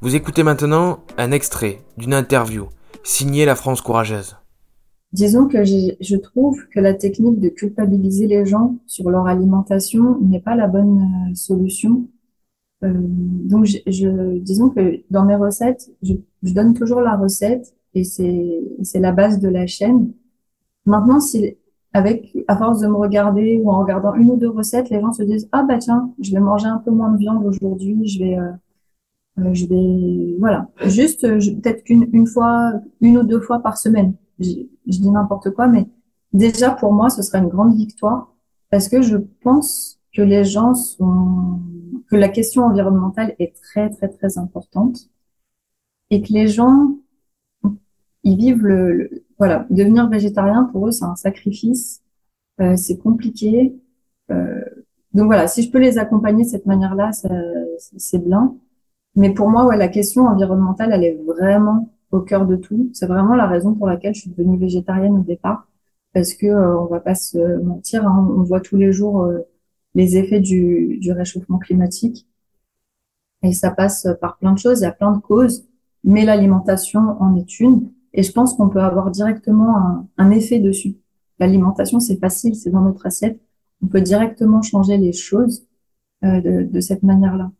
Vous écoutez maintenant un extrait d'une interview signée La France courageuse. Disons que je trouve que la technique de culpabiliser les gens sur leur alimentation n'est pas la bonne euh, solution. Euh, donc, je, disons que dans mes recettes, je, donne toujours la recette et c'est la base de la chaîne. Maintenant, si avec à force de me regarder ou en regardant une ou deux recettes, les gens se disent ah bah tiens, je vais manger un peu moins de viande aujourd'hui, je vais euh je vais voilà, juste peut-être qu'une une fois, une ou deux fois par semaine je, dis n'importe quoi, mais déjà pour moi, ce serait une grande victoire parce que je pense que les gens sont, que la question environnementale est très, très, très importante et que les gens, ils vivent le, voilà, devenir végétarien pour eux, c'est un sacrifice, euh, c'est compliqué. Euh, donc voilà, si je peux les accompagner de cette manière-là, c'est bien. Mais pour moi, ouais, la question environnementale, elle est vraiment au cœur de tout. C'est vraiment la raison pour laquelle je suis devenue végétarienne au départ, parce que euh, on va pas se mentir, hein, on voit tous les jours euh, les effets du, du, réchauffement climatique, et ça passe par plein de choses. Il y a plein de causes, mais l'alimentation en est une, et je pense qu'on peut avoir directement un, un effet dessus. L'alimentation, c'est facile, c'est dans notre assiette. On peut directement changer les choses euh, de, de cette manière-là.